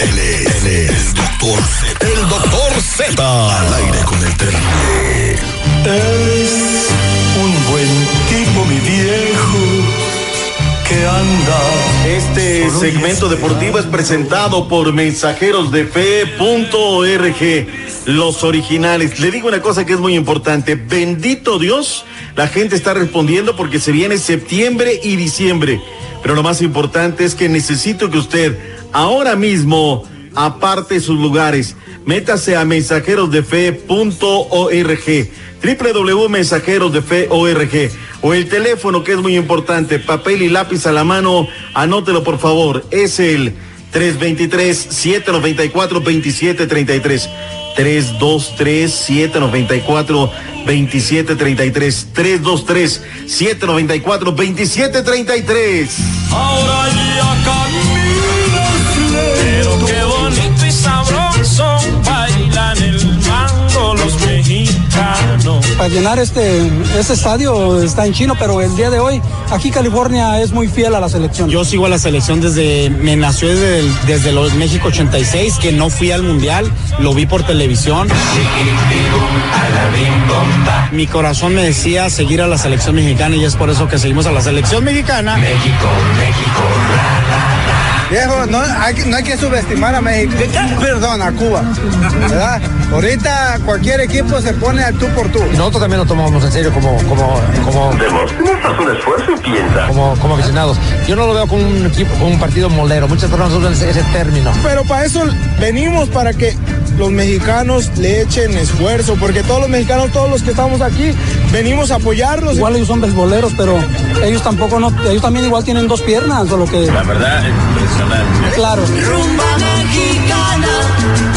Él es, él es el doctor Z. El doctor Z. Al aire con el terrible. Es un buen tipo, mi viejo, que anda. Este segmento deportivo es presentado por mensajeros de fe.org, los originales. Le digo una cosa que es muy importante. Bendito Dios, la gente está respondiendo porque se viene septiembre y diciembre. Pero lo más importante es que necesito que usted ahora mismo aparte sus lugares. Métase a mensajerosdefe.org www.mensajerosdefe.org o el teléfono que es muy importante, papel y lápiz a la mano, anótelo por favor, es el 323-794-2733. 323-794-2733. 323-794-2733. Ahora ya llenar este, este estadio está en chino, pero el día de hoy aquí California es muy fiel a la selección. Yo sigo a la selección desde, me nació desde, el- desde los México 86, que no fui al mundial, lo vi por televisión. Mi corazón me decía seguir a la selección mexicana y es por eso que seguimos a la selección mexicana. Viejo, no hay, no hay que subestimar a México. Perdón, a Cuba. ¿Verdad? Ahorita cualquier equipo se pone al tú por tú. Nosotros también lo tomamos en serio como, como, como, Demuestras un esfuerzo y piensa. como, como aficionados. Yo no lo veo como un equipo, como un partido molero. Muchas personas usan ese, ese término. Pero para eso venimos, para que los mexicanos le echen esfuerzo, porque todos los mexicanos, todos los que estamos aquí, venimos a apoyarlos. Igual ellos son beisboleros, pero ellos tampoco no, ellos también igual tienen dos piernas, solo que. La verdad, impresionante. Claro. Rumba mexicana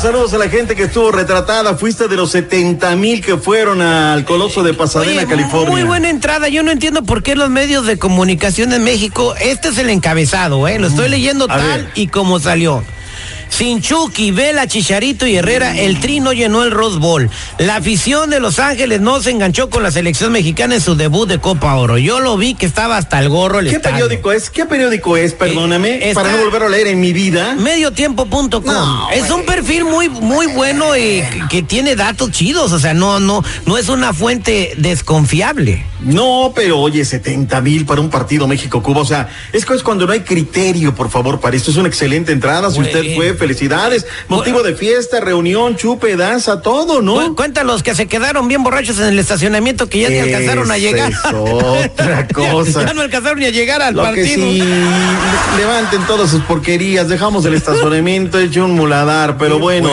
Saludos a la gente que estuvo retratada. Fuiste de los 70 mil que fueron al Coloso de Pasadena, Oye, California. Muy buena entrada. Yo no entiendo por qué los medios de comunicación en México, este es el encabezado, ¿eh? Lo estoy leyendo A tal ver. y como salió. Sin Chucky, Vela, Chicharito y Herrera, el Tri no llenó el Rose Bowl. La afición de Los Ángeles no se enganchó con la selección mexicana en su debut de Copa Oro. Yo lo vi que estaba hasta el gorro el ¿Qué estadio. periódico es? ¿Qué periódico es? Perdóname, Eh, para no volver a leer en mi vida. Mediotiempo.com. No, es un perfil muy muy bueno y que- tiene datos chidos, o sea, no no no es una fuente desconfiable. No, pero oye, 70 mil para un partido México-Cuba. O sea, es cuando no hay criterio, por favor, para esto. Es una excelente entrada. Si usted fue, felicidades. Motivo de fiesta, reunión, chupe, danza, todo, ¿no? Cu- Cuenta los que se quedaron bien borrachos en el estacionamiento que ya ni alcanzaron a llegar. es otra cosa. ya no alcanzaron ni a llegar al Lo que partido. sí, levanten todas sus porquerías, dejamos el estacionamiento hecho un muladar, pero bueno.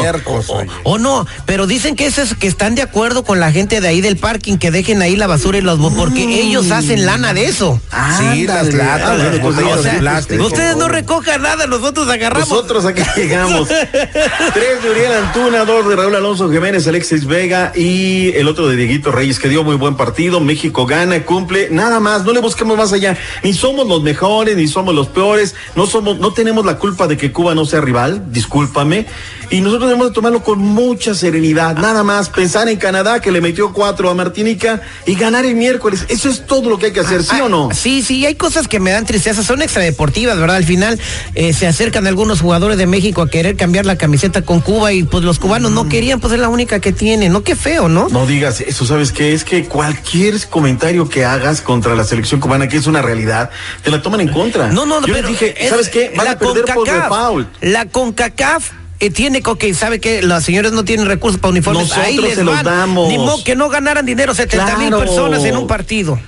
O no, pero dicen que eso es que están de acuerdo con la gente de ahí del parking que dejen ahí la basura y los porque ellos hacen lana de eso. Sí, las latas, Ah, botellas sea, de plástico. ustedes no recojan nada, nosotros agarramos. Nosotros aquí llegamos. Tres de Uriel Antuna, dos de Raúl Alonso Jiménez, Alexis Vega y el otro de Dieguito Reyes, que dio muy buen partido. México gana, cumple, nada más, no le busquemos más allá. Ni somos los mejores, ni somos los peores, no somos, no tenemos la culpa de que Cuba no sea rival, discúlpame. Y nosotros debemos de tomarlo con mucha serenidad, nada más pensar en Canadá que le metió cuatro a Martinica y ganar el miércoles. Eso es todo lo que hay que hacer, ¿sí Ah, o no? Sí, sí, hay cosas que me dan tristeza, son extradeportivas, ¿verdad? Al final eh, se acercan algunos jugadores de México a querer cambiar la camiseta con Cuba y pues los cubanos no querían, pues es la única que tienen, ¿no? Qué feo, ¿no? No digas eso, ¿sabes qué? Es que cualquier comentario que hagas contra la selección cubana, que es una realidad, te la toman en contra. No, no, Yo pero les dije, es- ¿sabes qué? Van la a perder por CONCACAF, default. La CONCACAF eh, tiene que sabe que los señores no tienen recursos para uniformes. Nosotros Ahí les se los damos. Ni modo que no ganaran dinero 70 mil personas en un partido.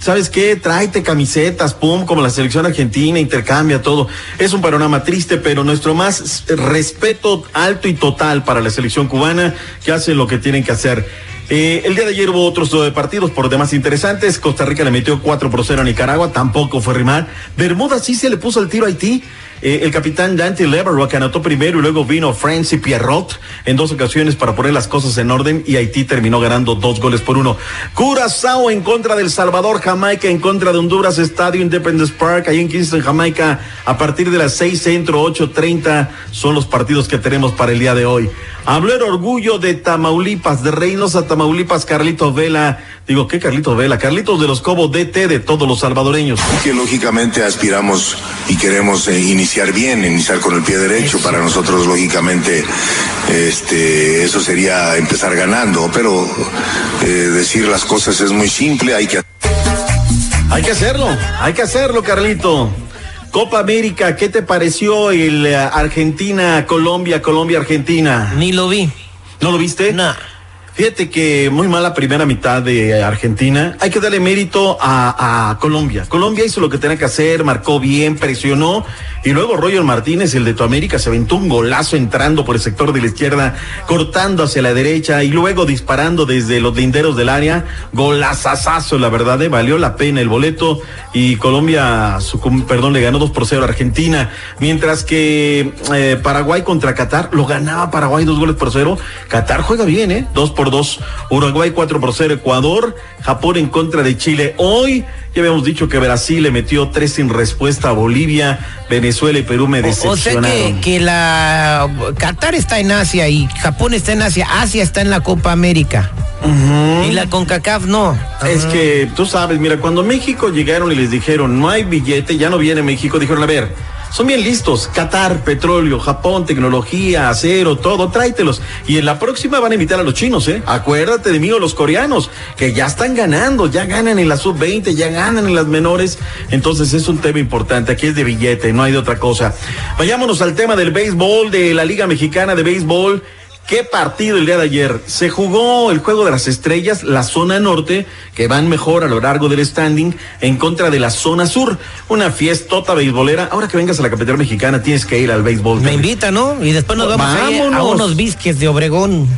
¿Sabes qué? Tráete camisetas, pum, como la selección argentina, intercambia todo. Es un panorama triste, pero nuestro más respeto alto y total para la selección cubana, que hacen lo que tienen que hacer. Eh, el día de ayer hubo otros eh, partidos por demás interesantes. Costa Rica le metió 4 por 0 a Nicaragua, tampoco fue rimar. Bermuda sí se le puso el tiro a Haití. Eh, el capitán Dante Leverrock anotó primero y luego vino Francis Pierrot en dos ocasiones para poner las cosas en orden y Haití terminó ganando dos goles por uno. Curazao en contra del Salvador, Jamaica en contra de Honduras, Estadio Independence Park, ahí en Kingston, Jamaica, a partir de las seis centro, ocho treinta son los partidos que tenemos para el día de hoy. Habló el orgullo de Tamaulipas, de Reynosa, Tamaulipas, Carlitos Vela. Digo, ¿qué Carlitos Vela? Carlitos de los Cobos DT de todos los salvadoreños. Que lógicamente aspiramos y queremos eh, iniciar bien, iniciar con el pie derecho. Para nosotros, lógicamente, este, eso sería empezar ganando. Pero eh, decir las cosas es muy simple, hay que. Hay que hacerlo, hay que hacerlo, Carlito. Copa América, ¿qué te pareció el eh, Argentina, Colombia, Colombia, Argentina? Ni lo vi. ¿No lo viste? No. Fíjate que muy mala primera mitad de Argentina. Hay que darle mérito a, Colombia. Colombia hizo lo que tenía que hacer, marcó bien, presionó. Y luego Roger Martínez, el de tu América, se aventó un golazo entrando por el sector de la izquierda, cortando hacia la derecha y luego disparando desde los linderos del área. Golazazazo, la verdad, eh, valió la pena el boleto. Y Colombia, perdón, le ganó 2 por 0 a Argentina. Mientras que eh, Paraguay contra Qatar, lo ganaba Paraguay dos goles por cero. Qatar juega bien, ¿eh? 2 por 2. Uruguay 4 por 0. Ecuador. Japón en contra de Chile. Hoy ya habíamos dicho que Brasil le metió tres sin respuesta a Bolivia. Venezuela y Perú me decepcionaron. O sea que, que la Qatar está en Asia y Japón está en Asia. Asia está en la Copa América. Uh -huh. Y la CONCACAF no. Uh -huh. Es que tú sabes, mira, cuando México llegaron y les dijeron no hay billete, ya no viene México, dijeron, a ver, son bien listos. Qatar, petróleo, Japón, tecnología, acero, todo, tráetelos. Y en la próxima van a invitar a los chinos, ¿eh? Acuérdate de mí o los coreanos, que ya están ganando, ya ganan en la sub-20, ya ganan en las menores. Entonces es un tema importante. Aquí es de billete, no hay de otra cosa. Vayámonos al tema del béisbol, de la Liga Mexicana de Béisbol. Qué partido el día de ayer. Se jugó el juego de las estrellas, la zona norte, que van mejor a lo largo del standing, en contra de la zona sur. Una fiestota beisbolera. Ahora que vengas a la capital mexicana, tienes que ir al béisbol. Me invita, ¿no? Y después nos vamos a, unos bisques de Obregón.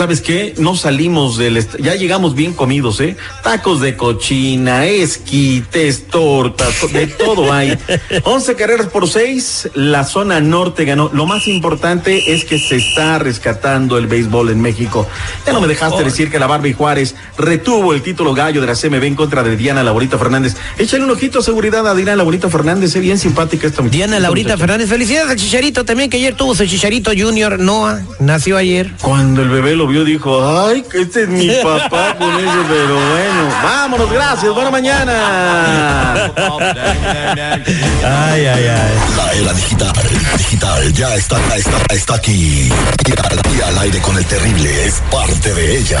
¿Sabes qué? No salimos del... Ya llegamos bien comidos, ¿eh? Tacos de cochina, esquites, tortas, de todo hay. 11 carreras por 6, la zona norte ganó. Lo más importante es que se está rescatando el béisbol en México. Ya no me dejaste oh. decir que la Barbie Juárez retuvo el título gallo de la CMB en contra de Diana Laurita Fernández. Échale un ojito a seguridad a Diana Laurita Fernández, es bien simpática esta muchacha. Diana Laurita Fernández, felicidades al Chicharito también, que ayer tuvo su Chicharito Junior, Noah, nació ayer. Cuando el bebé lo vio dijo, ay, que este es mi papá con eso, pero bueno, vámonos, gracias, buena mañana. ay, ay, ay. La era digital, digital, ya está, está, está aquí. Y al, y al aire con el terrible es parte de ella.